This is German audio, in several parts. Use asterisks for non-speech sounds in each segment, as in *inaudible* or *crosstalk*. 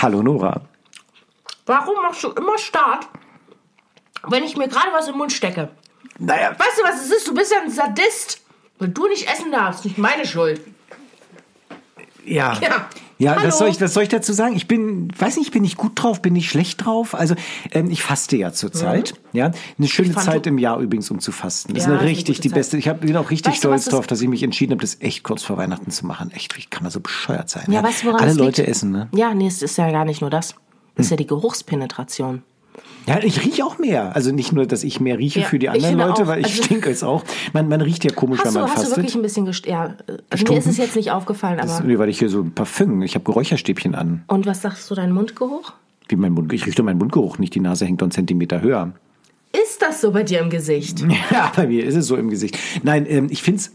Hallo Nora. Warum machst du immer Start, wenn ich mir gerade was im Mund stecke? Naja, Weißt du, was es ist? Du bist ja ein Sadist. Wenn du nicht essen darfst, nicht meine Schuld. ja. Ja. Ja, Hallo. was soll, ich, was soll ich dazu sagen? Ich bin, weiß nicht, bin ich gut drauf, bin ich schlecht drauf? Also ähm, ich faste ja zurzeit. Ja, eine schöne Mhm. Zeit im Jahr übrigens, um zu fasten. Das Ja, ist eine richtig die Zeit. beste. Ich hab, bin auch richtig Weißt stolz drauf, dass ich mich entschieden habe, das echt kurz vor Weihnachten zu machen. Echt, wie kann man so bescheuert sein? Ja, weißt du, woran Alle es Leute liegt? essen, ne? Ja, nee, es ist ja gar nicht nur das. Das ist ja die Geruchspenetration. Ja, ich rieche auch mehr. Also nicht nur, dass ich mehr rieche Ja, für die anderen Leute, auch. weil ich Also- stinke es auch. Man, man riecht ja komisch, wenn du, man hast du fastet. wirklich ein bisschen gest ja, äh, also mir Gestunken? ist es jetzt nicht aufgefallen, aber. Nee, weil ich hier so ein Parfüm, ich habe Geräucherstäbchen an. Und was sagst du, dein Mundgeruch? Wie mein Mund, ich rieche doch meinen Mundgeruch nicht, die Nase hängt doch einen Zentimeter höher. Ist das so bei dir im Gesicht? *laughs* Ja, bei mir ist es so im Gesicht. Nein, ähm, ich finde es.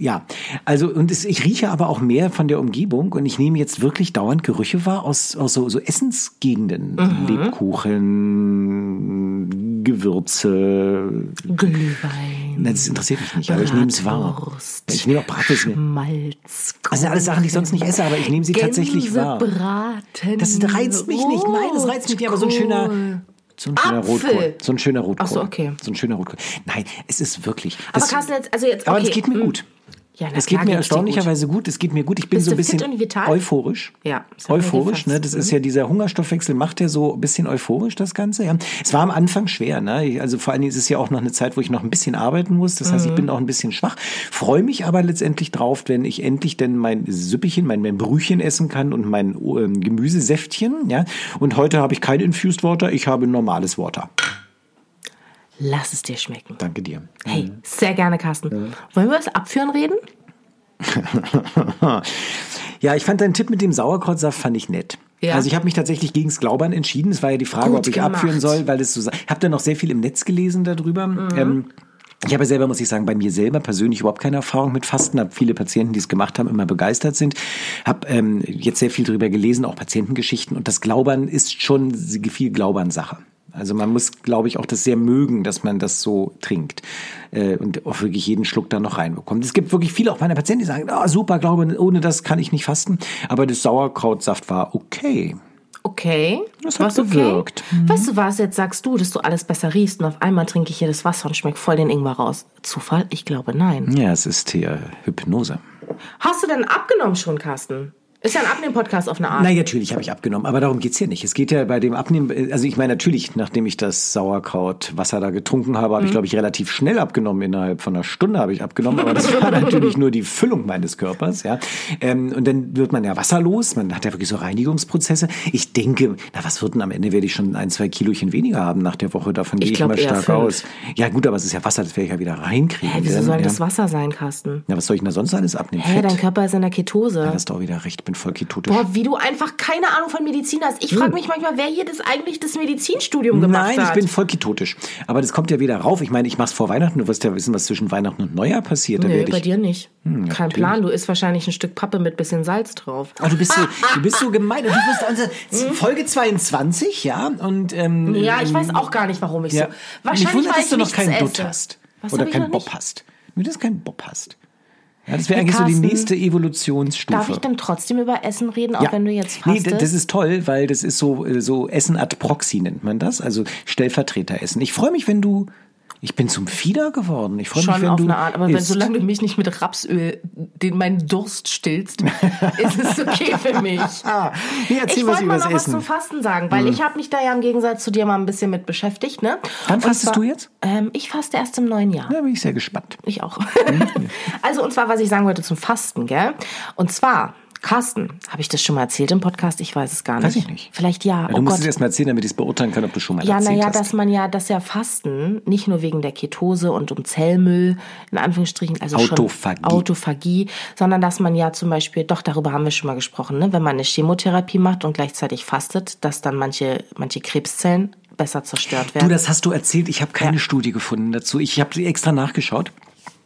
Ja, also und es, ich rieche aber auch mehr von der Umgebung und ich nehme jetzt wirklich dauernd Gerüche wahr aus, aus so, so Essensgegenden. Lebkuchen, Gewürze. Glühwein. Nein, das interessiert mich nicht, aber ich nehme es wahr. Ich nehme auch Bratwurst. Schmalz. Das sind alles Sachen, die ich sonst nicht esse, aber ich nehme sie tatsächlich wahr. Braten. Das reizt mich nicht. Nein, das reizt mich nicht, aber so ein schöner. So ein schöner Apfel. Rotkohl. So ein schöner Rotkohl. Ach so, okay. So ein schöner Rotkohl. Nein, es ist wirklich. Aber Carsten, jetzt, also jetzt, aber okay. es geht mir hm. gut. Ja, Es klar geht mir erstaunlicherweise gut. Es geht mir gut. Ich bin Bist so ein bisschen euphorisch. Ja, das euphorisch. Ne? Das ist ja dieser Hungerstoffwechsel macht ja so ein bisschen euphorisch das Ganze. Ja. Es war am Anfang schwer. Ne? Ich- Also vor allen Dingen ist es ja auch noch eine Zeit, wo ich noch ein bisschen arbeiten muss. Das Mhm. heißt, ich bin auch ein bisschen schwach. Freue mich aber letztendlich drauf, wenn ich endlich denn mein Süppchen, mein, mein Brühchen essen kann und mein ähm, Gemüsesäftchen. Ja. Und heute habe ich kein Infused Water. Ich habe normales Water. Lass es dir schmecken. Danke dir. Hey, sehr gerne, Carsten. Wollen wir über das Abführen reden? *laughs* Ja, ich fand deinen Tipp mit dem Sauerkrautsaft fand ich nett. Ja. Also ich habe mich tatsächlich gegens Glaubern entschieden. Es war ja die Frage, Gut ob ich gemacht. Mhm. abführen soll, weil es so. Ich habe da noch sehr viel im Netz gelesen darüber. Ähm, ich habe selber, muss ich sagen, bei mir selber persönlich überhaupt keine Erfahrung mit Fasten. Habe viele Patienten, die es gemacht haben, immer begeistert sind. Habe ähm, jetzt sehr viel darüber gelesen, auch Patientengeschichten. Und das Glaubern ist schon viel Glaubern-Sache. Also man muss, glaube ich, auch das sehr mögen, dass man das so trinkt äh, und auch wirklich jeden Schluck da noch reinbekommt. Es gibt wirklich viele auch meiner Patienten, die sagen, ah, super, glaube, ohne das kann ich nicht fasten. Aber das Sauerkrautsaft war okay. Okay. Das hat okay? gewirkt. Weißt du was, jetzt sagst du, dass du alles besser riechst und auf einmal trinke ich hier das Wasser und schmeckt voll den Ingwer raus. Zufall? Ich glaube nein. Ja, es ist hier Hypnose. Hast du denn abgenommen schon, Carsten? Ist ja ein Abnehmen-Podcast auf eine Art. Nein, natürlich habe ich abgenommen, aber darum geht's hier nicht. Es geht ja bei dem Abnehmen, also ich meine natürlich, nachdem ich das Sauerkrautwasser da getrunken habe, habe ich, glaube ich, relativ schnell abgenommen. Innerhalb von einer Stunde habe ich abgenommen, aber das *laughs* war natürlich nur die Füllung meines Körpers. ja. Ähm, und dann wird man ja wasserlos, man hat ja wirklich so Reinigungsprozesse. Ich denke, na was wird denn am Ende, werde ich schon ein, zwei Kilochen weniger haben nach der Woche, davon Ich gehe ich glaub mal stark fünf. aus. Ja gut, aber es ist ja Wasser, das werde ich ja wieder reinkriegen. Hä, wieso Dann, soll ja. das Wasser sein, Carsten? Na, was soll ich denn da sonst alles abnehmen? Hä, Fett? dein Körper ist in der Ketose. Du hast auch wieder recht, bin voll ketotisch. Boah, wie du einfach keine Ahnung von Medizin hast. Ich frage mich manchmal, wer hier das eigentlich das Medizinstudium gemacht Nein, hat. ich bin voll ketotisch. Aber das kommt ja wieder rauf. Ich meine, ich mach's vor Weihnachten. Du wirst ja wissen, was zwischen Weihnachten und Neujahr passiert. Da Nee, bei ich, dir nicht. Hm, Kein Plan. Du isst wahrscheinlich ein Stück Pappe mit bisschen Salz drauf. Oh, du bist so, du bist so *laughs* gemein. Und du wirst also Folge 22, ja? Und ähm, Ja, ich weiß auch gar nicht, warum ich ja. so. Wahrscheinlich, Mich wundert, weil dass du noch keinen. Dutt hast. Was Oder keinen Bob hast. Nur, dass du keinen Bob hast. Ja, das wäre eigentlich so die Carsten, nächste Evolutionsstufe. Darf ich denn trotzdem über Essen reden, auch wenn du jetzt Nee, fastest? d- das ist toll, weil das ist so, äh, so Essen ad proxy nennt man das, also Stellvertreteressen. Ich freue mich, wenn du, ich bin zum Fieder geworden. Ich freue mich, wenn auf du eine Art, aber wenn, solange du mich nicht mit Rapsöl den meinen Durst stillst, *laughs* ist es okay für mich. Ah, nee, erzähl ich wollte mal noch was zum Fasten sagen, weil ich habe mich da ja im Gegensatz zu dir mal ein bisschen mit beschäftigt. Ne? Wann fastest zwar- du jetzt? Ähm, ich faste erst im neuen Jahr. Da bin ich sehr gespannt. Ich auch. *laughs* also, und zwar, was ich sagen wollte zum Fasten, gell? Und zwar Carsten, habe ich das schon mal erzählt im Podcast? Ich weiß es gar nicht. Weiß ich nicht. Vielleicht ja. Ja, oh du musst Gott. es erst mal erzählen, damit ich es beurteilen kann, ob du schon mal Ja, erzählt naja, hast. dass man ja, dass ja Fasten nicht nur wegen der Ketose und um Zellmüll, in Anführungsstrichen, also Autophagie. schon Autophagie, sondern dass man ja zum Beispiel, doch darüber haben wir schon mal gesprochen, ne? wenn man eine Chemotherapie macht und gleichzeitig fastet, dass dann manche, manche Krebszellen besser zerstört werden. Du, das hast du erzählt. Ich habe keine Studie gefunden dazu. Ich habe sie extra nachgeschaut.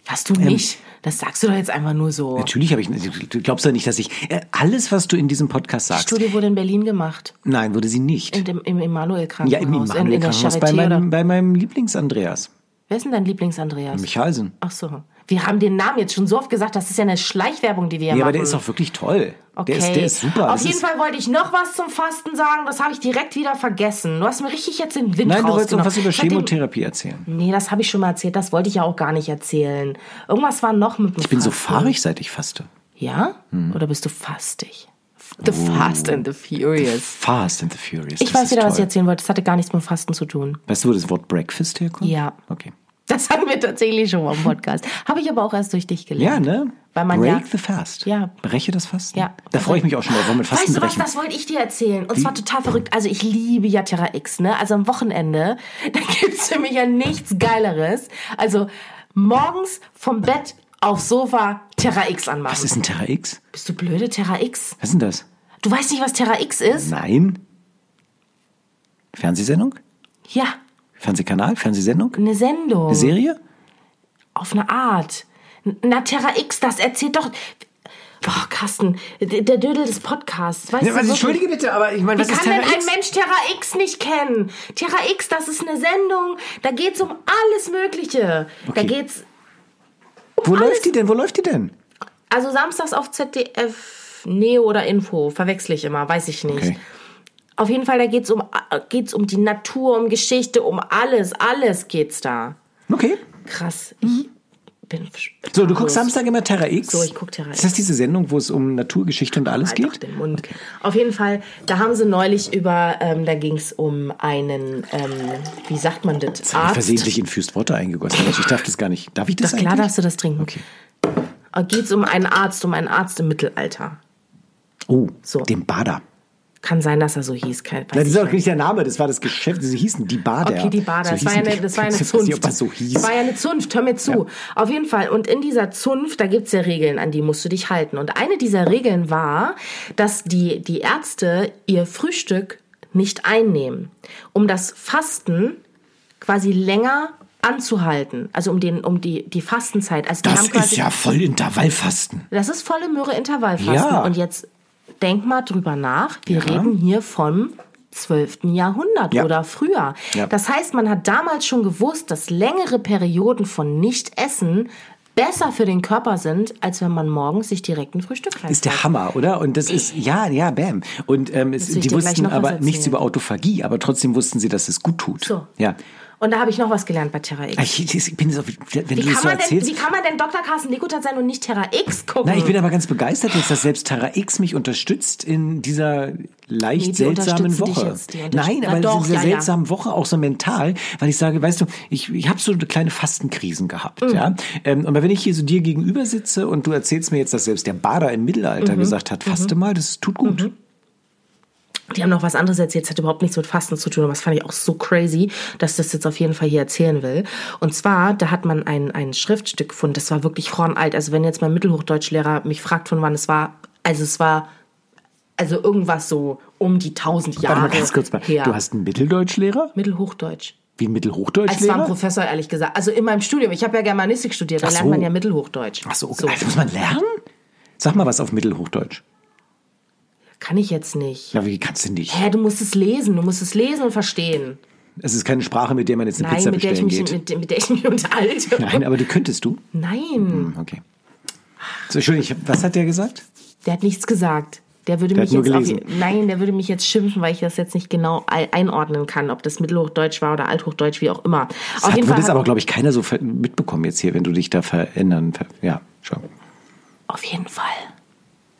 Hast du nicht? Das sagst du doch jetzt einfach nur so. Natürlich habe ich. Du glaubst ja nicht, dass ich äh, alles, was du in diesem Podcast Die sagst. Studie wurde in Berlin gemacht. Nein, wurde sie nicht. In dem, Im Ja, Emanuel-Krankenhaus. im in, in der Immanuel-Krankenhaus bei meinem, bei meinem Lieblings-Andreas. Wer ist denn dein Lieblings-Andreas? Michalsen. Ach so. Wir haben den Namen jetzt schon so oft gesagt, das ist ja eine Schleichwerbung, die wir hier Ja, machen. aber der ist auch wirklich toll. Okay. Der, ist, der ist super. Auf Das jeden Fall wollte ich noch was zum Fasten sagen, das habe ich direkt wieder vergessen. Du hast mir richtig jetzt den Wind Nein, du wolltest noch was über Chemotherapie erzählen. Nee, das habe ich schon mal erzählt, das wollte ich ja auch gar nicht erzählen. Irgendwas war noch mit dem Ich bin so Fasten. fahrig, seit ich faste. Ja? Hm. Oder bist du fastig? The Fast and the Furious. Fast and the Furious. Ich das weiß wieder, was ich toll. erzählen wollte. Das hatte gar nichts mit Fasten zu tun. Weißt du, wo das Wort Breakfast herkommt? Ja. Okay. Das hatten wir tatsächlich schon mal im Podcast. Habe ich aber auch erst durch dich Ja, gelernt. ne? Weil man Break ja, the Fast. Ja. Breche das Fasten. Ja. Da freue ich mich auch schon drauf, wollen wir Fasten Weißt du was, brechen. das wollte ich dir erzählen. Und zwar total verrückt. Also ich liebe ja Terra X, ne? Also am Wochenende, *laughs* da gibt's für mich ja nichts Geileres. Also morgens vom Bett aufs Sofa Terra X anmachen. Was ist ein Terra X? Bist du blöde, Terra X? Was ist denn das? Du weißt nicht, was Terra X ist? Nein. Fernsehsendung? Ja, Fernsehkanal? Fernsehsendung? eine Sendung. Eine Serie? Auf eine Art. Na, Terra X, das erzählt doch... Oh, Carsten, der Dödel des Podcasts. Weißt du, wirklich? bitte, aber ich meine, Wie kann denn ein Mensch Terra X nicht kennen? Terra X, das ist eine Sendung, da geht's um alles Mögliche. Da Okay. geht's, Wo alles- läuft die denn? Wo läuft die denn? also samstags auf ZDF, Neo oder Info, verwechsel ich immer, weiß ich nicht. Okay. Auf jeden Fall, da geht's um, geht's um die Natur, um Geschichte, um alles, alles geht's da. Okay. Krass, ich bin So, du guckst. Samstag immer Terra X? So, ich guck Terra Ist das diese Sendung, wo es um Naturgeschichte und alles Halt geht? den Mund. Auf jeden Fall, da haben sie neulich über, ähm, da ging es um einen, ähm, wie sagt man das? Das habe ich versehentlich in Fürst Water eingegossen. Also ich darf das gar nicht. Darf ich das Doch klar eigentlich? darfst du das trinken. Okay. Geht es um einen Arzt, um einen Arzt im Mittelalter. Oh, So. den Bader. Kann sein, dass er so hieß. Kein, Nein, das ist auch nicht. nicht der Name, das war das Geschäft. Sie hießen die Bader. Okay, die Bader. So das, war ja eine, das war ja eine nicht, Zunft. ob das so hieß. Das war ja eine Zunft, hör mir zu. Auf jeden Fall. Und in dieser Zunft, da gibt's ja Regeln, an die musst du dich halten. Und eine dieser Regeln war, dass die, die Ärzte ihr Frühstück nicht einnehmen, um das Fasten quasi länger anzuhalten. Also um, den, um die, die Fastenzeit. Also Das ist ja voll Intervallfasten. Das ist volle Möhre Intervallfasten. Ja. Und jetzt denk mal drüber nach. Wir reden hier vom 12. Jahrhundert Ja. oder früher. Ja. Das heißt, man hat damals schon gewusst, dass längere Perioden von Nicht-Essen besser für den Körper sind, als wenn man morgens sich direkt ein Frühstück reinfällt. Ist der Hammer, oder? Und das ist, ja, ja, bam. Und ähm, es, die wussten aber nichts über Autophagie, aber trotzdem wussten sie, dass es gut tut. So. Ja. Und da habe ich noch was gelernt bei Terra X. Ich, ich bin so, wenn Wie du das kann, so man denn, erzählst. wie kann man denn Dr. Carsten Likutat sein und nicht Terra X gucken? Na, ich bin aber ganz begeistert jetzt, dass selbst Terra X mich unterstützt in dieser leicht Nee, seltsamen Woche. Nein, Na aber doch, in dieser ja, ja. seltsamen Woche auch so mental, weil ich sage, weißt du, ich, ich habe so kleine Fastenkrisen gehabt, Mhm. ja. Ähm, aber wenn ich hier so dir gegenüber sitze und du erzählst mir jetzt, dass selbst der Bader im Mhm. Mittelalter gesagt hat, faste mal, das tut gut. Die haben noch was anderes erzählt, das hat überhaupt nichts mit Fasten zu tun, aber das fand ich auch so crazy, dass ich das jetzt auf jeden Fall hier erzählen will. Und zwar, da hat man ein, ein Schriftstück gefunden, das war wirklich hornalt. Also wenn jetzt mein Mittelhochdeutschlehrer mich fragt, von wann es war, also es war, also irgendwas so um die tausend Jahre Warte mal ganz kurz mal. her. Du hast einen Mitteldeutschlehrer? Mittelhochdeutsch. Wie ein Es war ein? Professor, ehrlich gesagt. Also in meinem Studium, ich habe ja Germanistik studiert, da Ach lernt so. man ja Mittelhochdeutsch. Ach so, okay. Das muss man lernen? Sag mal was auf Mittelhochdeutsch. Kann ich jetzt nicht. Ja, wie kannst du nicht? Hä, du musst es lesen, du musst es lesen und verstehen. Es ist keine Sprache, mit der man jetzt eine Nein, Pizza mit der, ich bestellen mich, geht. mit, mit der ich mich *laughs* unterhalte. Nein, aber die könntest du. Nein. Hm, Okay. So, Entschuldigung, ich was hat der gesagt? Der hat nichts gesagt. Der würde Der mich hat nur jetzt auf, nein, der würde mich jetzt schimpfen, weil ich das jetzt nicht genau ei- einordnen kann, ob das Mittelhochdeutsch war oder Althochdeutsch, wie auch immer. Das auf hat, jeden wird Fall, das aber, glaube ich, keiner so mitbekommen jetzt hier, wenn du dich da verändern. Ver ja, schon. auf jeden Fall.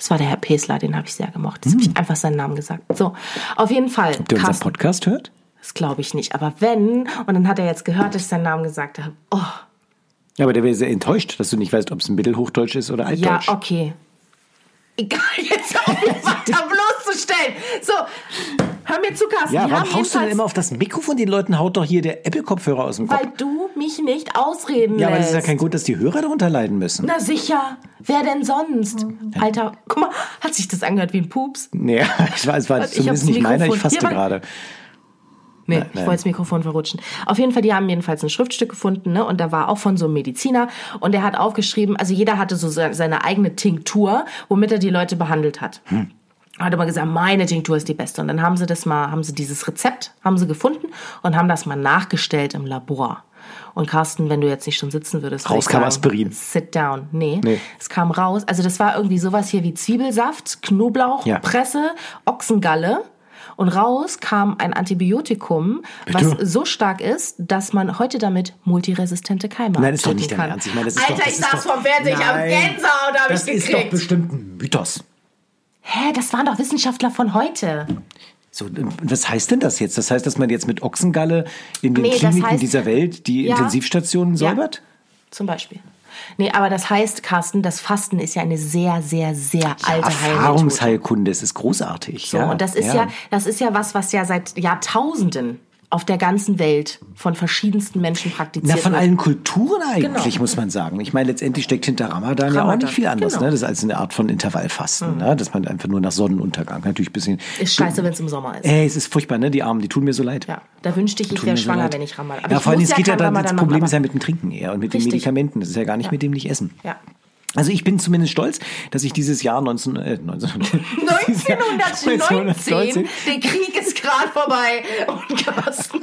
Es war der Herr Pesler, den habe ich sehr gemocht. Jetzt habe ich einfach seinen Namen gesagt. So, auf jeden Fall. Ob Hm. der unseren Podcast hört? das glaube ich nicht. Aber wenn, und dann hat er jetzt gehört, dass ich seinen Namen gesagt habe. Oh, Ja, aber der wäre sehr enttäuscht, dass du nicht weißt, ob es ein Mittelhochdeutsch ist oder ja, Altdeutsch. okay. Egal, jetzt auf *laughs* mich weiter bloßzustellen. So, hör mir zu, Carsten. Ja, warum haust du denn immer auf das Mikrofon? Den Leuten haut doch hier der Apple-Kopfhörer aus dem Kopf. Weil du mich nicht ausreden Ja, aber lässt. ist ja kein Grund, dass die Hörer darunter leiden müssen. Na sicher. Wer denn sonst? Alter, guck mal, hat sich das angehört wie ein Pups? Nee, *laughs* ich weiß, es war Ich zumindest nicht meiner, ich warte. gerade. Nee, Nein, ich nein. wollte das Mikrofon verrutschen. Auf jeden Fall, die haben jedenfalls ein Schriftstück gefunden, ne? Und da war auch von so einem Mediziner. Und der hat aufgeschrieben, also jeder hatte so se- seine eigene Tinktur, womit er die Leute behandelt hat. Hm. Hat aber gesagt, meine Tinktur ist die beste. Und dann haben sie das mal, haben sie dieses Rezept, haben sie gefunden und haben das mal nachgestellt im Labor. Und Carsten, wenn du jetzt nicht schon sitzen würdest, würde Raus kam Aspirin. Sit down. Nee, Nee. es kam raus. Also das war irgendwie sowas hier wie Zwiebelsaft, Knoblauchpresse, Ochsengalle. Und raus kam ein Antibiotikum, was Bitte? so stark ist, dass man heute damit multiresistente Keime Nein, das ist doch nicht dein kann. Ernst. Ich meine, das ist Alter, doch, das ich saß vom Fernseher, ich hab Nein, Gänsehaut, hab Das ich ist doch gekriegt. bestimmt ein Mythos. Hä, das waren doch Wissenschaftler von heute. So, und was heißt denn das jetzt? Das heißt, dass man jetzt mit Ochsengalle in den Nee, das Kliniken heißt- dieser Welt die Ja. Intensivstationen Ja. säubert? Zum Beispiel. Nee, aber das heißt, Carsten, das Fasten ist ja eine sehr, sehr, sehr alte Heilmethode. Erfahrungsheilkunde, es ist großartig. So, ja, und das ist ja. das ist ja was, was ja seit Jahrtausenden auf der ganzen Welt von verschiedensten Menschen praktiziert Na, von wird. allen Kulturen eigentlich, Genau. muss man sagen. Ich meine, letztendlich steckt hinter Ramadan, ja auch Ramadan, nicht viel anders. genau. Ne? Das ist als eine Art von Intervallfasten, ne? dass man einfach nur nach Sonnenuntergang natürlich ein bisschen... Ist scheiße, wenn es im Sommer ist. Ey, es ist furchtbar, ne? Die Armen, die tun mir so leid. Ja, da wünschte ich, ich wäre so schwanger, leid. wenn ich Ramadan. ja, ich vor allem, es geht ja dann, Ramadan das Problem machen, ist ja aber- mit dem Trinken eher und mit den Richtig. Medikamenten. Das ist ja gar nicht mit dem nicht essen. Ja. Also ich bin zumindest stolz, dass ich dieses Jahr 19, äh, 19, 1919, *laughs* der Krieg ist gerade vorbei. *laughs* Und Carsten.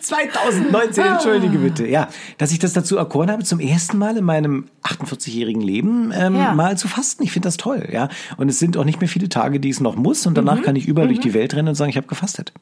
2019, entschuldige bitte. Ja, dass ich das dazu erkoren habe, zum ersten Mal in meinem 48-jährigen Leben ähm, Ja. mal zu fasten. Ich finde das toll, ja. Und es sind auch nicht mehr viele Tage, die es noch muss. Und Mhm. danach kann ich überall durch die Welt rennen und sagen, ich habe gefastet.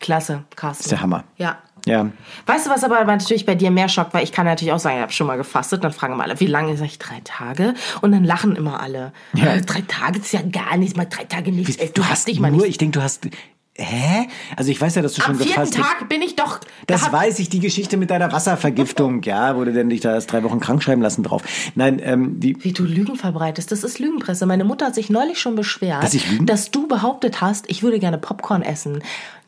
Klasse, Carsten. Das ist der Hammer. Ja. Ja. Weißt du, was aber natürlich bei dir mehr schockt, weil ich kann natürlich auch sagen, ich habe schon mal gefastet, dann fragen immer alle, wie lange? Sag ich, drei Tage? Und dann lachen immer alle. Ja. Äh, Drei Tage ist ja gar nichts, mal drei Tage nichts. essen, Du hast dich mal nur, nicht. ich denke, du hast. Hä? Also ich weiß ja, dass du Am schon vierten gefastet Tag bin ich doch. Das weiß ich, die Geschichte mit deiner Wasservergiftung, *laughs* ja, du denn dich da erst drei Wochen krank schreiben lassen drauf. Nein, ähm, die, Wie du Lügen verbreitest, das ist Lügenpresse. Meine Mutter hat sich neulich schon beschwert, Dass ich lügen? dass du behauptet hast, ich würde gerne Popcorn essen.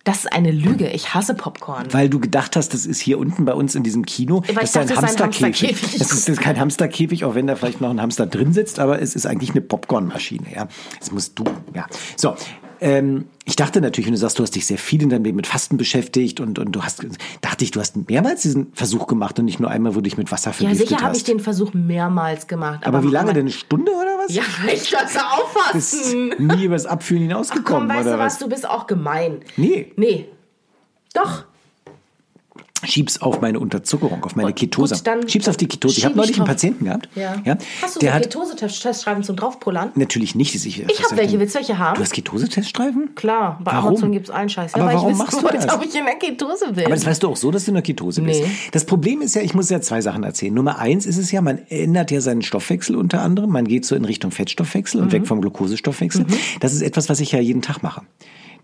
Das ist eine Lüge. Ich hasse Popcorn. weil du gedacht hast, das ist hier unten bei uns in diesem Kino, Weil das ist ein dachte, Hamsterkäfig. Hamsterkäfig. Das ist, das ist kein Hamsterkäfig, auch wenn da vielleicht noch ein Hamster drin sitzt, aber es ist eigentlich eine Popcornmaschine, ja. Das musst du, ja. So, ähm, ich dachte natürlich, wenn du sagst, du hast dich sehr viel in deinem Leben mit Fasten beschäftigt und, und du hast, dachte ich, du hast mehrmals diesen Versuch gemacht und nicht nur einmal, wo du dich mit Wasser Ja, vergiftet sicher habe hast. ich den Versuch mehrmals gemacht. aber wie lange denn? Eine Stunde oder was? Ja, *laughs* ich das Bist auffassen. nie übers Abfühlen Komm, hinausgekommen, weißt oder du was, was? du bist auch gemein. Nee. Nee. Doch. Schieb's auf meine Unterzuckerung, auf meine Ketose. gut, Schieb's auf die Ketose. Ich schieb habe ich neulich einen drauf. Patienten gehabt. Ja. ja Hast du der so hat Ketose-Testschreiben zum Draufpullern? natürlich nicht. Ich, Ich habe welche. Willst du welche haben? Du hast Ketose-Teststreifen? Klar, bei Warum? Amazon gibt's einen Scheiß. Ja, Aber warum ich machst du das? ob ich in der Ketose bin. Aber das weißt du auch so, dass du in der Ketose bist. Nee. Das Problem ist ja, ich muss ja zwei Sachen erzählen. Nummer eins ist es ja, man ändert ja seinen Stoffwechsel unter anderem. Man geht so in Richtung Fettstoffwechsel Mhm. und weg vom Glukosestoffwechsel. Das ist etwas, was ich ja jeden Tag mache.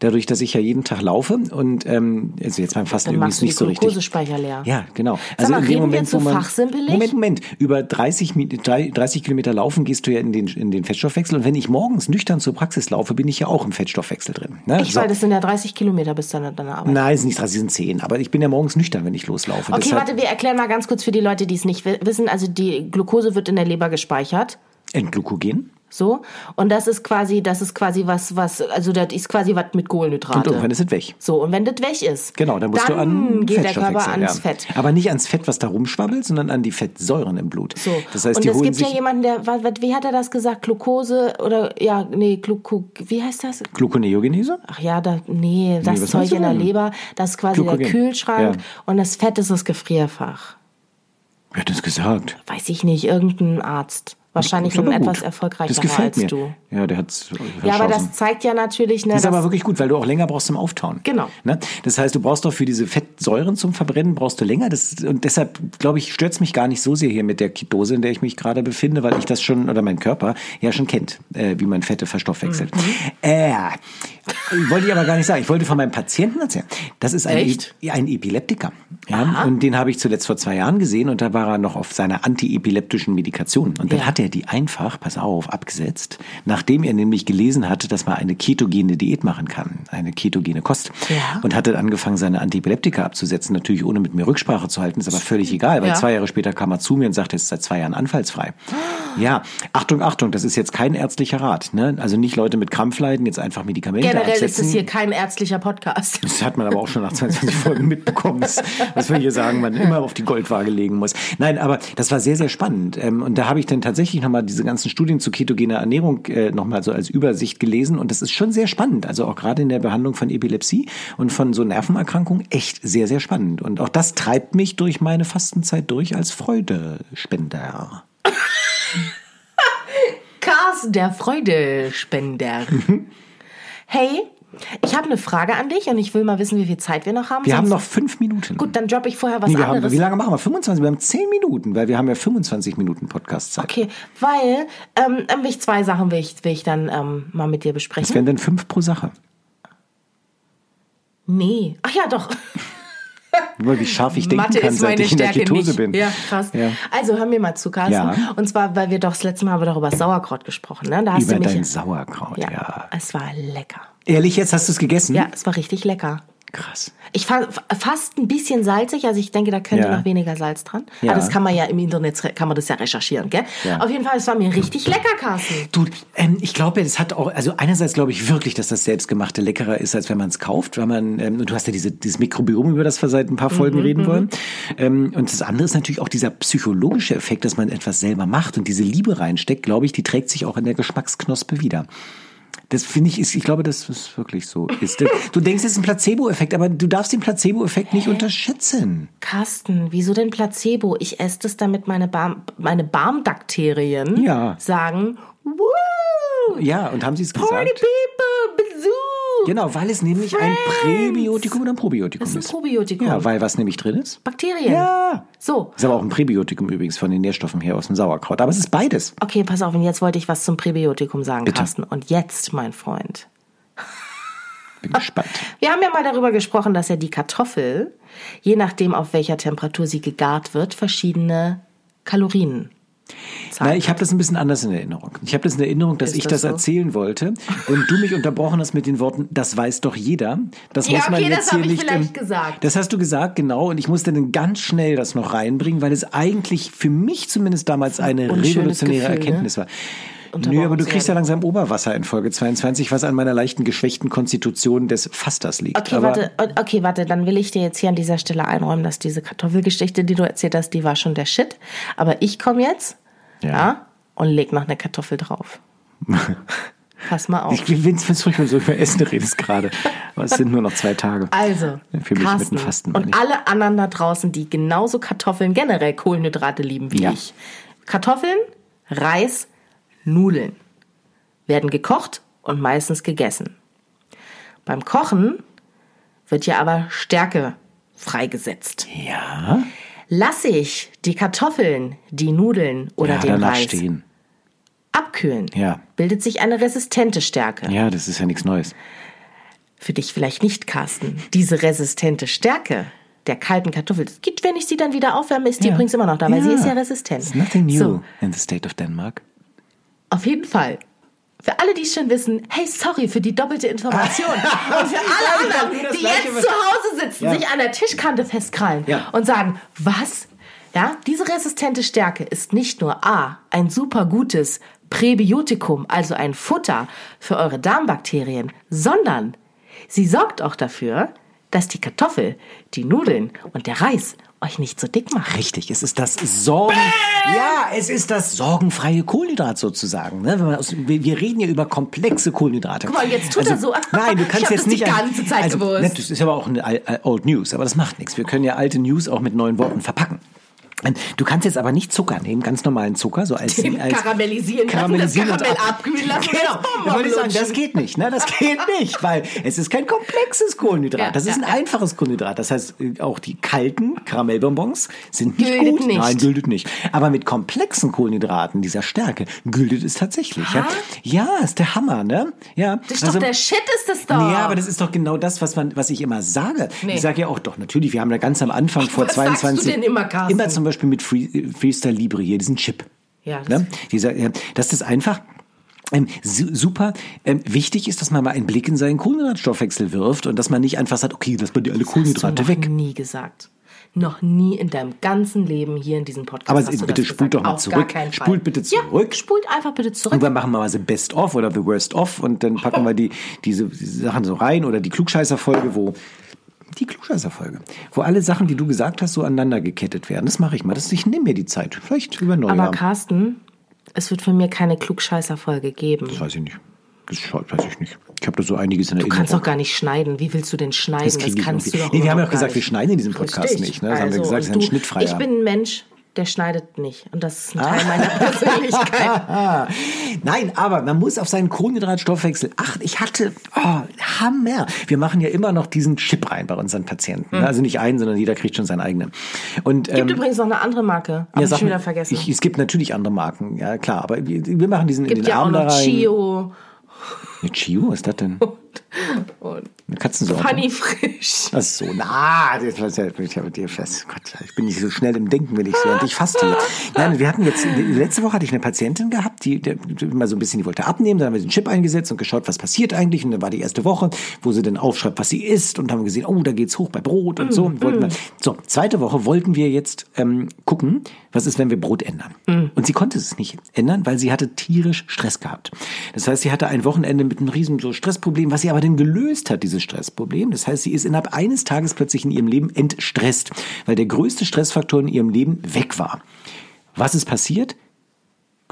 Dadurch, dass ich ja jeden Tag laufe und ähm, also jetzt beim Fasten Dann übrigens nicht so richtig. Glukosespeicher leer. Ja, genau. Sag mal, reden wir jetzt so wo man? Moment, Moment. Über 30, Mi- drei- 30 Kilometer laufen gehst du ja in den, in den Fettstoffwechsel. Und wenn ich morgens nüchtern zur Praxis laufe, bin ich ja auch im Fettstoffwechsel drin. Ne? Ich So. weiß, das sind ja 30 Kilometer bis deiner, deiner Arbeit. Nein, es sind nicht 30, es sind 10. Aber ich bin ja morgens nüchtern, wenn ich loslaufe. Okay, Deshalb warte, wir erklären mal ganz kurz für die Leute, die es nicht wi- wissen. Also die Glucose wird in der Leber gespeichert. Entglucogen. So. Und das ist quasi, das ist quasi was, was, also das ist quasi was mit Und Kohlenhydrate. irgendwann ist es weg. so, und wenn das weg ist, Genau, dann musst dann du an geht der Körper ans ja. Fett. Aber nicht ans Fett, was da rumschwabbelt, sondern an die Fettsäuren im Blut. So. Das heißt, und die es holen gibt ja sich jemanden, der, wie hat er das gesagt? Glukose oder, ja, nee, Gluco, wie heißt das? Gluconeogenese? Ach ja, da, nee, das was Zeug in der? Leber, das ist quasi der Glucogen. Kühlschrank Ja. und das Fett ist das Gefrierfach. Wer hat das gesagt? Weiß ich nicht, irgendein Arzt. Wahrscheinlich gut. etwas erfolgreicherer Das gefällt als mir. du. Ja, der hat's. Ja, aber das zeigt ja natürlich, ne, Das ist aber wirklich gut, weil du auch länger brauchst zum Auftauen. Genau. Ne? Das heißt, du brauchst doch für diese Fettsäuren zum Verbrennen brauchst du länger. Das, und deshalb, glaube ich, stört es mich gar nicht so sehr hier mit der Ketose, in der ich mich gerade befinde, weil ich das schon, oder mein Körper ja schon kennt, äh, wie man Fette verstoffwechselt. Mhm. Äh, wollte ich aber gar nicht sagen. Ich wollte von meinem Patienten erzählen. Das ist ein? E- ein Epileptiker. Ja, und den habe ich zuletzt vor zwei Jahren gesehen und da war er noch auf seiner antiepileptischen Medikation. Und dann Ja. hat er die einfach, pass auf, abgesetzt, nachdem er nämlich gelesen hatte, dass man eine ketogene Diät machen kann, eine ketogene Kost. Ja. Und hatte angefangen, seine Antiepileptika abzusetzen, natürlich ohne mit mir Rücksprache zu halten, ist aber völlig egal, weil Ja. zwei Jahre später kam er zu mir und sagte, er ist seit zwei Jahren anfallsfrei. Ja, Achtung, Achtung, das ist jetzt kein ärztlicher Rat. Ne? Also nicht Leute mit Krampfleiden jetzt einfach Medikamente Generell absetzen. ist es hier kein ärztlicher Podcast. Das hat man aber auch schon nach 22 Folgen mitbekommen, was wir hier sagen, man immer auf die Goldwaage legen muss. Nein, aber das war sehr, sehr spannend. Ähm, Und da habe ich dann tatsächlich nochmal diese ganzen Studien zu ketogener Ernährung äh, nochmal so als Übersicht gelesen. Und das ist schon sehr spannend. Also auch gerade in der Behandlung von Epilepsie und von so Nervenerkrankungen echt sehr, sehr spannend. Und auch das treibt mich durch meine Fastenzeit durch als Freudespender. *laughs* Carsten, der Freudespender. *laughs* hey, ich habe eine Frage an dich und ich will mal wissen, wie viel Zeit wir noch haben. Wir haben noch fünf Minuten. Gut, dann droppe ich vorher was Nee, wir haben, anderes. wie lange machen wir? 25? Wir haben 10 Minuten, weil wir haben ja 25 Minuten Podcastzeit. Okay, weil ähm, ähm, will ich zwei Sachen will ich, will ich dann ähm, mal mit dir Das besprechen. wären dann fünf pro Sache. Nee. Ach ja, doch. Nur wie scharf ich denken Mathe kann, seit ich in der Ketose nicht. bin. Ja, krass. Ja. Also hör mir mal zu, Carsten. Ja. Und zwar, weil wir doch das letzte Mal haben wir darüber Sauerkraut gesprochen. Ne? Da hast Über du mich dein Sauerkraut, ja. ja, es war lecker. Ehrlich, jetzt hast du es gegessen? Ja, es war richtig lecker. Krass. Ich fa fast ein bisschen salzig, also ich denke, da könnte Ja. noch weniger Salz dran. Ja. Aber das kann man ja im Internet, kann man das ja recherchieren, gell? Ja. Auf jeden Fall, es war mir richtig lecker, Carsten. Du, ähm, ich glaube, das hat auch, also einerseits glaube ich wirklich, dass das selbstgemachte leckerer ist, als wenn man es kauft, weil man, ähm, und du hast ja diese, dieses Mikrobiom, über das wir seit ein paar Folgen Mhm, reden wollen. Ähm, und das andere ist natürlich auch dieser psychologische Effekt, dass man etwas selber macht und diese Liebe reinsteckt, glaube ich, die trägt sich auch in der Geschmacksknospe wieder. Das finde ich, ist, ich glaube, dass es wirklich so ist. Du denkst, es ist ein Placebo-Effekt, aber du darfst den Placebo-Effekt nicht unterschätzen. Carsten, wieso denn Placebo? Ich esse das, damit meine, Barm, meine Barmbakterien Ja. sagen, Woo! Ja, und haben sie es gesagt? Party people, Besuch! Genau, weil es nämlich ein Friends. Präbiotikum oder ein Probiotikum Das ist. ist ein Probiotikum. Ja, weil was nämlich drin ist? Bakterien. Ja. So, Ist aber auch ein Präbiotikum übrigens von den Nährstoffen her aus dem Sauerkraut. Aber es ist beides. okay, pass auf, und jetzt wollte ich was zum Präbiotikum sagen, Bitte. Carsten. Und jetzt, mein Freund. Bin gespannt. *laughs* Wir haben ja mal darüber gesprochen, dass ja die Kartoffel, je nachdem auf welcher Temperatur sie gegart wird, verschiedene Kalorien Na, zeigt. ich habe das ein bisschen anders in Erinnerung. Ich habe das in Erinnerung, dass Ist ich das das, so? erzählen wollte und du mich unterbrochen hast mit den Worten, das weiß doch jeder. Das Ja, muss man okay, das jetzt hier hab ich nicht. vielleicht gesagt. Das hast du gesagt, genau. Und ich musste dann ganz schnell das noch reinbringen, weil es eigentlich für mich zumindest damals eine unschönes revolutionäre Gefühl, ne? Erkenntnis war. Unterbrochen Nö, aber du kriegst ja langsam Oberwasser in Folge 22, was an meiner leichten geschwächten Konstitution des Fasters liegt. Okay, aber warte, okay, warte, dann will ich dir jetzt hier an dieser Stelle einräumen, dass diese Kartoffelgeschichte, die du erzählt hast, die war schon der Shit. Aber ich komme jetzt, Ja. ja. und leg noch eine Kartoffel drauf. *laughs* Pass mal auf. Ich ruhig, wenn du so über Essen redest gerade. Aber es sind nur noch zwei Tage. Also, Für mich mit Carsten dem Fasten. und alle anderen da draußen, die genauso Kartoffeln, generell Kohlenhydrate lieben wie Ja. ich. Kartoffeln, Reis, Nudeln werden gekocht und meistens gegessen. Beim Kochen wird ja aber Stärke freigesetzt. Ja, Lasse ich die Kartoffeln, die Nudeln oder ja den Reis stehen. abkühlen, Ja. bildet sich eine resistente Stärke. Ja, das ist ja nichts Neues. Für dich vielleicht nicht, Carsten. Diese resistente Stärke der kalten Kartoffel, das geht, wenn ich sie dann wieder aufwärme, ist die Ja. übrigens immer noch da, weil sie ist ja resistent. It's nothing new So, in the state of Denmark. Auf jeden Fall. Für alle, die es schon wissen, hey, sorry für die doppelte Information. *laughs* Und für alle anderen, die jetzt zu Hause sitzen, Ja. sich an der Tischkante festkrallen Ja. und sagen, was? Ja, diese resistente Stärke ist nicht nur A, ein super gutes Präbiotikum, also ein Futter für eure Darmbakterien, sondern sie sorgt auch dafür, dass die Kartoffel, die Nudeln und der Reis euch nicht so dick machen. Richtig, es ist das Sorgen. Ja, es ist das sorgenfreie Kohlenhydrat sozusagen. Ne? Wir, reden ja über komplexe Kohlenhydrate. Also, Guck mal, jetzt tut er so. Nein, du kannst jetzt das die nicht. ein- ganze Zeit also, gewusst. ne, Das ist aber auch eine al- al- Old News, aber das macht nichts. Wir können ja alte News auch mit neuen Worten verpacken. Du kannst jetzt aber nicht Zucker nehmen, ganz normalen Zucker, so als, Den als karamellisieren lassen, karamellisieren das Karamell ab- abkühlen lassen Genau, wollte ich sagen, das geht nicht, ne? Das geht *laughs* nicht, weil es ist kein komplexes Kohlenhydrat. Ja, das ist ja, ein einfaches Kohlenhydrat. Das heißt, äh, auch die kalten Karamellbonbons sind nicht Gültet gut. nicht. Nein, gültet nicht. Aber mit komplexen Kohlenhydraten dieser Stärke gültet es tatsächlich. Ja, ja ist der Hammer, ne? Ja. Das ist doch der Shit, ist das doch. Ja, aber das ist doch genau das, was man, was ich immer sage. Nee. Ich sage ja auch doch, natürlich, wir haben da ganz am Anfang vor Was sagst 22 du denn immer, Carsten? immer zum Beispiel mit Free, Freestyle Libre hier, diesen Chip. Ja, das- ne? Dieser, ja, dass das einfach ähm, su super ähm, wichtig ist, dass man mal einen Blick in seinen Kohlenhydratstoffwechsel wirft und dass man nicht einfach sagt, okay, lass mal die alle Kohlenhydrate Hast du noch weg. nie gesagt. Noch nie in deinem ganzen Leben hier in diesem Podcast. Aber bitte das spult gesagt. doch mal Auf zurück. Spult bitte zurück. Ja, spult einfach bitte zurück. Irgendwann machen wir mal so Best of oder The Worst of und dann packen wir die, diese, diese Sachen so rein oder die Klugscheißer-Folge, wo die Klugscheißer-Folge, wo alle Sachen, die du gesagt hast, so aneinander gekettet werden. Das mache ich mal. Das, ich nehme mir die Zeit. Vielleicht über Neujahr. Aber Carsten, es wird von mir keine Klugscheißer-Folge geben. das weiß ich nicht. Das weiß ich nicht. Ich habe da so einiges in Du Erinnerung. kannst doch gar nicht schneiden. Wie willst du denn schneiden? Das Das, kannst du irgendwie- doch Nee, wir haben ja auch gesagt, wir nicht. schneiden in diesem Podcast Richtig. nicht, ne? Das haben wir gesagt, und das ist ein du- schnittfreier. Ich bin ein Mensch, der schneidet nicht. Und das ist ein Teil Ah. meiner *laughs* Persönlichkeit. *laughs* Nein, aber man muss auf seinen Kohlenhydratstoffwechsel achten. Ich hatte, oh, Hammer. Wir machen ja immer noch diesen Chip rein bei unseren Patienten. ne? Also nicht einen, sondern jeder kriegt schon seinen eigenen. Und, Gibt ähm, übrigens noch eine andere Marke. Hab ja, ich schon wieder vergessen. Ich, es gibt natürlich andere Marken, ja klar, aber wir, machen diesen in Gibt den ja auch Arm da noch rein. Chio Ja, Chio, was ist das denn? *laughs* und Eine Katzensorte. Funny Frisch. Ach so, na, das war ja, ich habe dir fest. Gott, ich bin nicht so schnell im Denken, wenn ich so und ich faste. Nein, wir hatten jetzt letzte Woche hatte ich eine Patientin gehabt, die, die, mal so ein bisschen, die wollte abnehmen, dann haben wir den Chip eingesetzt und geschaut, was passiert eigentlich. Und dann war die erste Woche, wo sie dann aufschreibt, was sie isst und haben gesehen, oh, da geht's hoch bei Brot und so. Und wollten wir, so, zweite Woche wollten wir jetzt ähm, gucken, was ist, wenn wir Brot ändern. Und sie konnte es nicht ändern, weil sie hatte tierisch Stress gehabt. Das heißt, sie hatte ein Wochenende mit einem riesen so Stressproblem, was sie aber dann gelöst hat, dieses Stressproblem. Das heißt, sie ist innerhalb eines Tages plötzlich in ihrem Leben entstresst, weil der größte Stressfaktor in ihrem Leben weg war. Was ist passiert?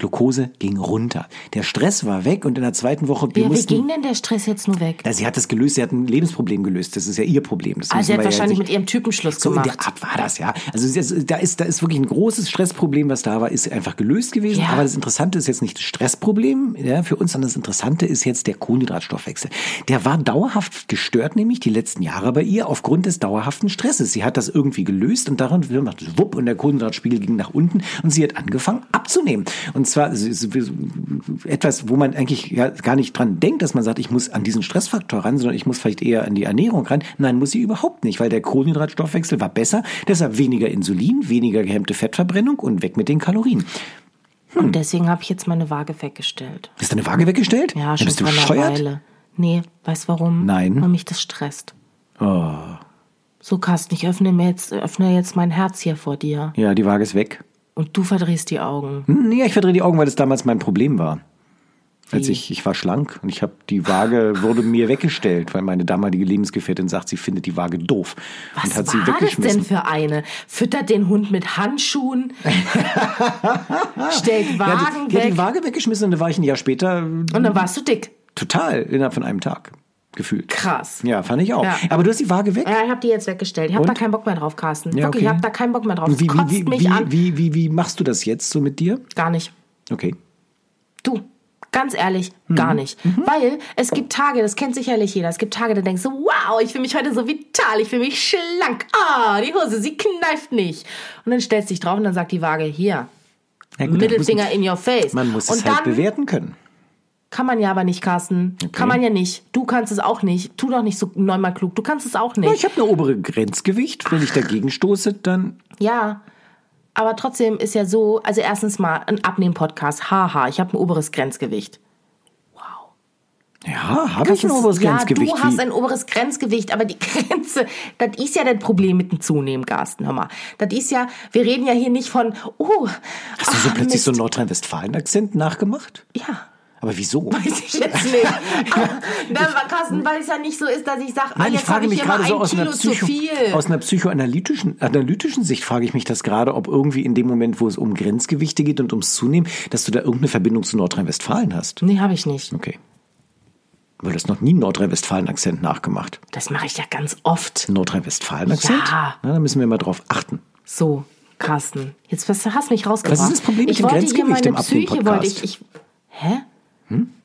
Glucose ging runter. Der Stress war weg und in der zweiten Woche, wir Ja, wie mussten, ging denn der Stress jetzt nur weg? ja, sie hat das gelöst, sie hat ein Lebensproblem gelöst. Das ist ja ihr Problem. Das Also sie hat ja wahrscheinlich sich- mit ihrem Typen Schluss so in gemacht. der Art war das, ja. Also da ist, da ist wirklich ein großes Stressproblem, was da war, ist einfach gelöst gewesen. Ja. Aber das Interessante ist jetzt nicht das Stressproblem ja, für uns, sondern das Interessante ist jetzt der Kohlenhydratstoffwechsel. Der war dauerhaft gestört, nämlich die letzten Jahre bei ihr aufgrund des dauerhaften Stresses. Sie hat das irgendwie gelöst und daran macht es wupp und der Kohlenhydratspiegel ging nach unten und sie hat angefangen abzunehmen. Und zwar etwas, wo man eigentlich ja gar nicht dran denkt, dass man sagt, ich muss an diesen Stressfaktor ran, sondern ich muss vielleicht eher an die Ernährung ran. Nein, muss sie überhaupt nicht, weil der Kohlenhydratstoffwechsel war besser, deshalb weniger Insulin, weniger gehemmte Fettverbrennung und weg mit den Kalorien. Und deswegen habe ich jetzt meine Waage weggestellt. Ist deine Waage weggestellt? Ja, schon bist du vor einer? Weile. Nee, weißt warum? Nein. Weil mich das stresst. Oh. So, Carsten, ich öffne mir jetzt, öffne jetzt mein Herz hier vor dir. Ja, die Waage ist weg. Und du verdrehst die Augen. Hm, Nee, ich verdrehe die Augen, weil das damals mein Problem war. Als Wie? ich, ich war schlank und ich habe die Waage wurde mir weggestellt, weil meine damalige Lebensgefährtin sagt, sie findet die Waage doof Was und hat sie war das weggeschmissen. denn für eine? Füttert den Hund mit Handschuhen? *laughs* stellt ja, Wagen die, ja, weg? die Waage weggeschmissen und da war ich ein Jahr später und dann warst du dick. total innerhalb von einem Tag gefühlt. Krass. Ja, fand ich auch. Ja. Aber du hast die Waage weg? Ja, ich habe die jetzt weggestellt. Ich habe da keinen Bock mehr drauf, Carsten. Ja, Wirklich, okay. ich habe da keinen Bock mehr drauf. Wie, wie, wie, wie, wie, wie, machst du das jetzt so mit dir? Gar nicht. Okay. Du, ganz ehrlich, Mhm. gar nicht. Weil es gibt Tage, das kennt sicherlich jeder, es gibt Tage, da denkst du, wow, ich fühle mich heute so vital, ich fühle mich schlank. Ah, die Hose, sie kneift nicht. Und dann stellst du dich drauf und dann sagt die Waage, hier, Ja, gut, Mittelfinger in your face. man muss und es dann halt bewerten können. Kann man ja aber nicht, Carsten. Kann man ja nicht. Du kannst es auch nicht. Tu doch nicht so neunmal klug. Du kannst es auch Ja, nicht. ich habe eine obere Grenzgewicht. Wenn ich dagegen stoße, dann Ja. Aber trotzdem ist ja so, also erstens mal ein Abnehmen-Podcast. Haha, ich habe ein oberes Grenzgewicht. ja, habe ich ein oberes ja, Grenzgewicht. du hast Wie- ein oberes Grenzgewicht, aber die *laughs* Grenze, das ist ja das Problem mit dem Zunehmen, Carsten. Hör mal. Das ist ja, wir reden ja hier nicht von, oh, Hast du so ach, plötzlich Mist. so einen Nordrhein-Westfalen-Akzent nachgemacht? Ja. Aber wieso? *laughs* Weiß ich jetzt nicht. Aber, dann, Carsten, weil es ja nicht so ist, dass ich sage, ah, ich jetzt habe frage ich mich hier gerade so aus einer, Kilo Psycho, aus einer psychoanalytischen analytischen Sicht frage ich mich das gerade, ob irgendwie in dem Moment, wo es um Grenzgewichte geht und ums Zunehmen, dass du da irgendeine Verbindung zu Nordrhein-Westfalen hast. nee, habe ich nicht. Okay. Weil du hast noch nie einen Nordrhein-Westfalen-Akzent nachgemacht. Das mache ich ja ganz oft. Nordrhein-Westfalen-Akzent? Ja. Na, da müssen wir mal drauf achten. So. Carsten, jetzt hast du mich rausgebracht. Was ist das Problem mit ich dem wollte hier Grenzgewicht meine im Psyche, wollte ich, ich. Hä? Hm?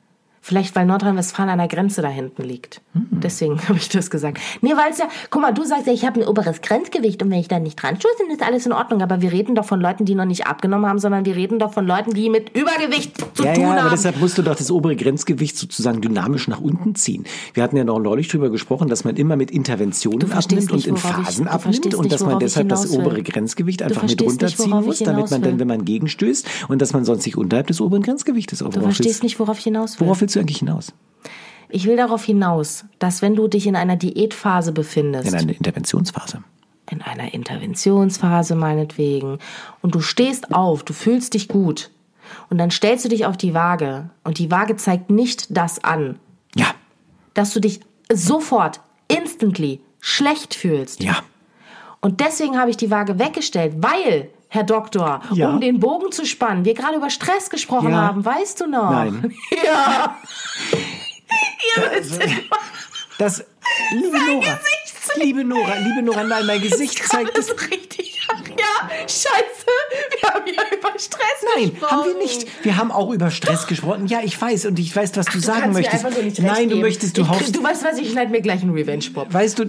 Vielleicht, weil Nordrhein-Westfalen an der Grenze da hinten liegt. Deswegen *laughs* habe ich das gesagt. Nee, weil es ja, guck mal, du sagst ja, ich habe ein oberes Grenzgewicht und wenn ich da nicht dran stoße, dann ist alles in Ordnung. Aber wir reden doch von Leuten, die noch nicht abgenommen haben, sondern wir reden doch von Leuten, die mit Übergewicht zu Ja, tun ja, aber haben. deshalb musst du doch das obere Grenzgewicht sozusagen dynamisch nach unten ziehen. Wir hatten ja noch neulich drüber gesprochen, dass man immer mit Interventionen abnimmt und nicht, in worauf ich- Phasen du abnimmt und dass man ich deshalb das obere Grenzgewicht einfach mit runterziehen ich muss, damit man dann, wenn man gegenstößt und dass man sonst nicht unterhalb des oberen Grenzgewichtes ist. du verstehst nicht, worauf ich hinaus will. Worauf willst du eigentlich hinaus? Ich will darauf hinaus, dass wenn du dich in einer Diätphase befindest, In einer Interventionsphase. in einer Interventionsphase meinetwegen, und du stehst auf, du fühlst dich gut, und dann stellst du dich auf die Waage, und die Waage zeigt nicht das an, Ja, dass du dich sofort, instantly schlecht fühlst. ja. Und deswegen habe ich die Waage weggestellt, weil, Herr Doktor, Ja. um den Bogen zu spannen, wir gerade über Stress gesprochen Ja. haben, weißt du noch? Nein. *laughs* Ja. *laughs* Ihr wisst es. *laughs* Das, liebe Nora, Gesicht liebe Nora, liebe Nora, nein, mein Gesicht zeigt es. das richtig. Ach ja, scheiße. Wir haben ja über Stress Nein, gesprochen. haben wir nicht. Wir haben auch über Stress gesprochen. Ja, ich weiß und ich weiß, was du Du sagen möchtest. so Nein, du geben. möchtest, du ich, haust Du weißt was, ich schneide mir gleich einen Revenge-Pop. Weißt du,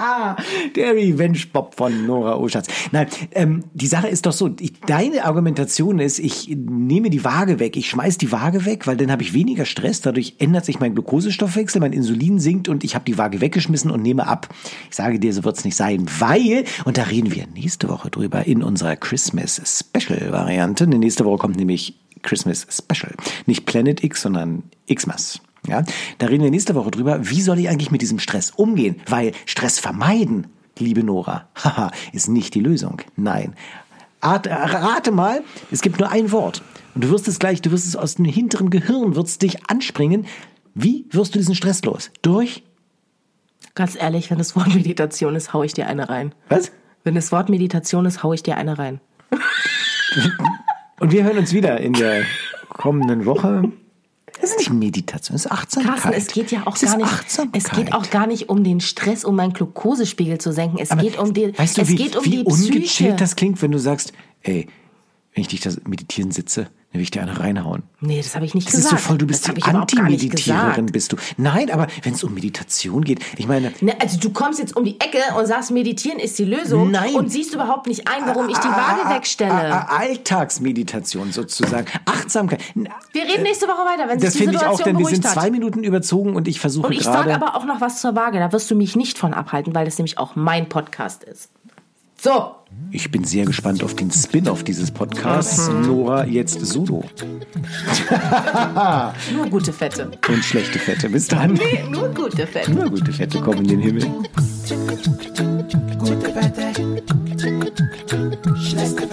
der, der Revenge-Bob von Nora Oschatz. Nein, ähm, die Sache ist doch so, ich, deine Argumentation ist, ich nehme die Waage weg, ich schmeiß die Waage weg, weil dann habe ich weniger Stress, dadurch ändert sich mein Glukosestoffwechsel, mein Insulin sinkt und ich habe die Waage weggeschmissen und nehme ab. Ich sage dir, so wird's nicht sein, weil, und da reden wir nächste Woche drüber in unserer Christmas-Special-Variante. Nächste Woche kommt nämlich Christmas Special. Nicht Planet X, sondern Xmas. Ja, da reden wir nächste Woche drüber, wie soll ich eigentlich mit diesem Stress umgehen? Weil Stress vermeiden, liebe Nora, *laughs* haha, ist nicht die Lösung. Nein. Rate mal, es gibt nur ein Wort. Und du wirst es gleich, du wirst es aus dem hinteren Gehirn, wirst dich anspringen. Wie wirst du diesen Stress los? Durch? Ganz ehrlich, wenn das Wort Meditation ist, hau ich dir eine rein. Was? Wenn das Wort Meditation ist, hau ich dir eine rein. Und wir hören uns wieder in der kommenden Woche. Das ist nicht Meditation, das ist Achtsamkeit. Carsten, es geht ja auch Es gar nicht. Achtsamkeit. Es geht auch gar nicht um den Stress, um meinen Glukosespiegel zu senken. Es Aber geht um die. weißt du, es wie, geht um wie die Psyche. ungechillt das klingt, wenn du sagst, ey, wenn ich dich da meditieren sitze, dann will ich dir eine reinhauen. Nee, das habe ich nicht Das ist gesagt. so voll, du bist das die Anti-Meditiererin, bist du. Nein, aber wenn es um Meditation geht, ich meine, Ne, also du kommst jetzt um die Ecke und sagst, meditieren ist die Lösung Nein. und siehst überhaupt nicht ein, warum ich die Ah, Waage ah, wegstelle. ah, ah, Alltagsmeditation sozusagen. Achtsamkeit. Wir reden nächste Woche weiter, wenn Das sich die finde ich auch, Situation denn wir sind zwei. Minuten überzogen und ich versuche Und ich sage gerade. aber auch noch was zur Waage. Da wirst du mich nicht von abhalten, weil das nämlich auch mein Podcast ist. So, ich bin sehr gespannt auf den Spin-off dieses Podcasts. Mhm. Nora, jetzt Sudo. *laughs* nur gute Fette. Und schlechte Fette. Bis dann. Nee, nur gute Fette. Nur gute Fette kommen in den Himmel. Gute Fette. Schlechte Fette.